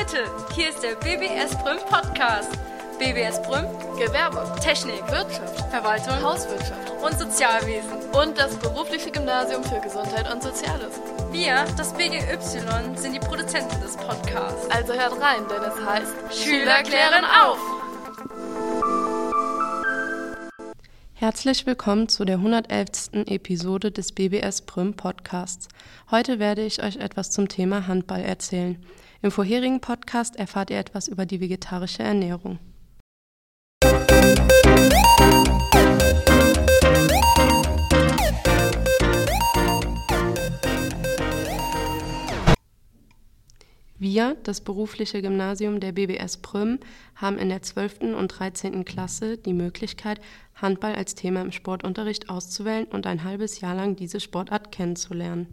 Leute, hier ist der BBS Brüm Podcast. BBS Brüm, Gewerbe, Technik, Wirtschaft, Verwaltung Hauswirtschaft und Sozialwesen. und das berufliche Gymnasium für Gesundheit und Soziales. Wir, das BGY, sind die Produzenten des Podcasts. Also hört rein, denn es heißt Schüler klären auf! Herzlich willkommen zu der 111. Episode des BBS Prüm Podcasts. Heute werde ich euch etwas zum Thema Handball erzählen. Im vorherigen Podcast erfahrt ihr etwas über die vegetarische Ernährung. Wir, das berufliche Gymnasium der BBS Prüm, haben in der 12. und 13. Klasse die Möglichkeit, Handball als Thema im Sportunterricht auszuwählen und ein halbes Jahr lang diese Sportart kennenzulernen.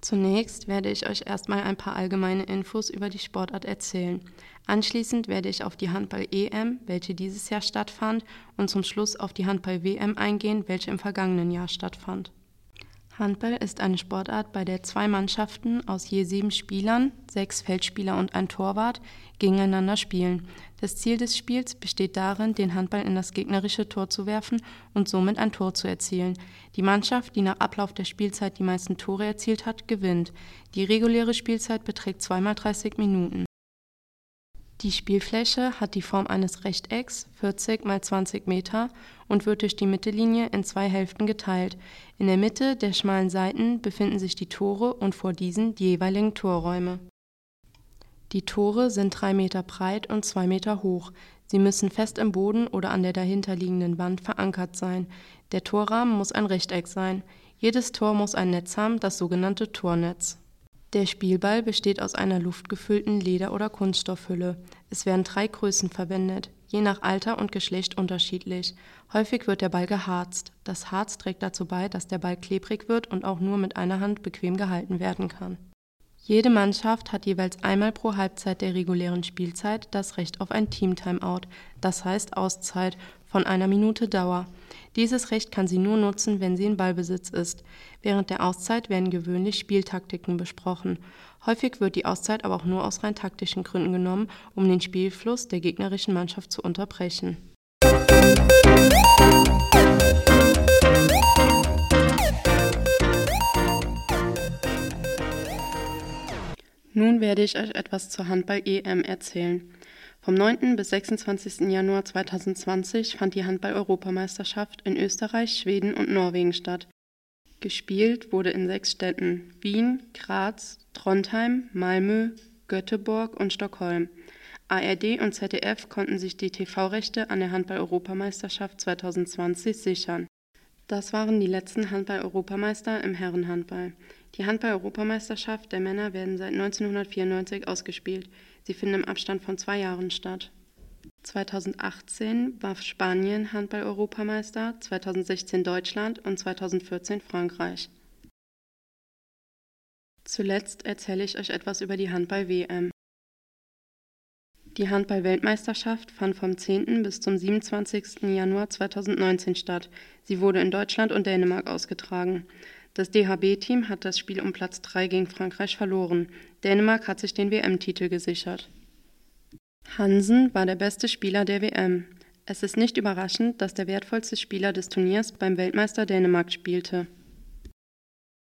Zunächst werde ich euch erstmal ein paar allgemeine Infos über die Sportart erzählen. Anschließend werde ich auf die Handball-EM, welche dieses Jahr stattfand, und zum Schluss auf die Handball-WM eingehen, welche im vergangenen Jahr stattfand. Handball ist eine Sportart, bei der zwei Mannschaften aus je sieben Spielern, sechs Feldspieler und ein Torwart, gegeneinander spielen. Das Ziel des Spiels besteht darin, den Handball in das gegnerische Tor zu werfen und somit ein Tor zu erzielen. Die Mannschaft, die nach Ablauf der Spielzeit die meisten Tore erzielt hat, gewinnt. Die reguläre Spielzeit beträgt zweimal 30 Minuten. Die Spielfläche hat die Form eines Rechtecks, 40 mal 20 Meter, und wird durch die Mittellinie in zwei Hälften geteilt. In der Mitte der schmalen Seiten befinden sich die Tore und vor diesen die jeweiligen Torräume. Die Tore sind drei Meter breit und zwei Meter hoch. Sie müssen fest im Boden oder an der dahinterliegenden Wand verankert sein. Der Torrahmen muss ein Rechteck sein. Jedes Tor muss ein Netz haben, das sogenannte Tornetz. Der Spielball besteht aus einer luftgefüllten Leder- oder Kunststoffhülle. Es werden drei Größen verwendet, je nach Alter und Geschlecht unterschiedlich. Häufig wird der Ball geharzt. Das Harz trägt dazu bei, dass der Ball klebrig wird und auch nur mit einer Hand bequem gehalten werden kann. Jede Mannschaft hat jeweils einmal pro Halbzeit der regulären Spielzeit das Recht auf ein Team-Timeout, das heißt Auszeit, von einer Minute Dauer. Dieses Recht kann sie nur nutzen, wenn sie in Ballbesitz ist. Während der Auszeit werden gewöhnlich Spieltaktiken besprochen. Häufig wird die Auszeit aber auch nur aus rein taktischen Gründen genommen, um den Spielfluss der gegnerischen Mannschaft zu unterbrechen. Nun werde ich euch etwas zur Handball-EM erzählen. Vom 9. bis 26. Januar 2020 fand die Handball-Europameisterschaft in Österreich, Schweden und Norwegen statt. Gespielt wurde in sechs Städten Wien, Graz, Trondheim, Malmö, Göteborg und Stockholm. ARD und ZDF konnten sich die TV-Rechte an der Handball-Europameisterschaft 2020 sichern. Das waren die letzten Handball-Europameister im Herrenhandball. Die Handball-Europameisterschaft der Männer werden seit 1994 ausgespielt. Sie finden im Abstand von zwei Jahren statt. 2018 war Spanien Handball-Europameister, 2016 Deutschland und 2014 Frankreich. Zuletzt erzähle ich euch etwas über die Handball-WM. Die Handball-Weltmeisterschaft fand vom 10. bis zum 27. Januar 2019 statt. Sie wurde in Deutschland und Dänemark ausgetragen. Das DHB-Team hat das Spiel um Platz 3 gegen Frankreich verloren. Dänemark hat sich den WM-Titel gesichert. Hansen war der beste Spieler der WM. Es ist nicht überraschend, dass der wertvollste Spieler des Turniers beim Weltmeister Dänemark spielte.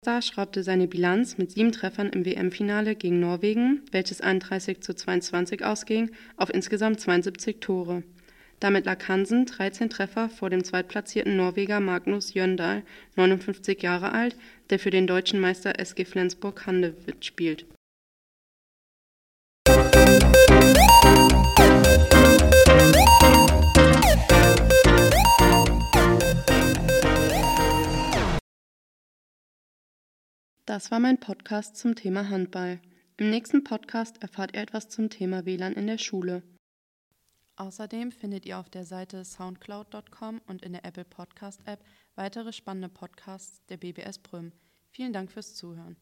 Star schraubte seine Bilanz mit sieben Treffern im WM-Finale gegen Norwegen, welches 31 zu 22 ausging, auf insgesamt 72 Tore. Damit lag Hansen 13 Treffer vor dem zweitplatzierten Norweger Magnus Jöndal, 59 Jahre alt, der für den deutschen Meister SG Flensburg-Handewitt spielt. Das war mein Podcast zum Thema Handball. Im nächsten Podcast erfahrt ihr etwas zum Thema WLAN in der Schule. Außerdem findet ihr auf der Seite soundcloud.com und in der Apple Podcast App weitere spannende Podcasts der BBS Brüm. Vielen Dank fürs Zuhören.